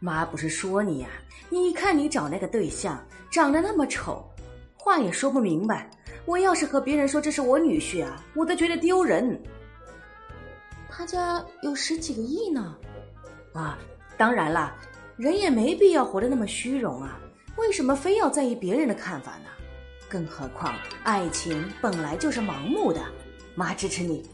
妈，不是说你呀。你看你找那个对象长得那么丑，话也说不明白。我要是和别人说这是我女婿啊，我都觉得丢人。他家有十几个亿呢。啊，当然了，人也没必要活得那么虚荣啊。为什么非要在意别人的看法呢？更何况爱情本来就是盲目的。妈，支持你。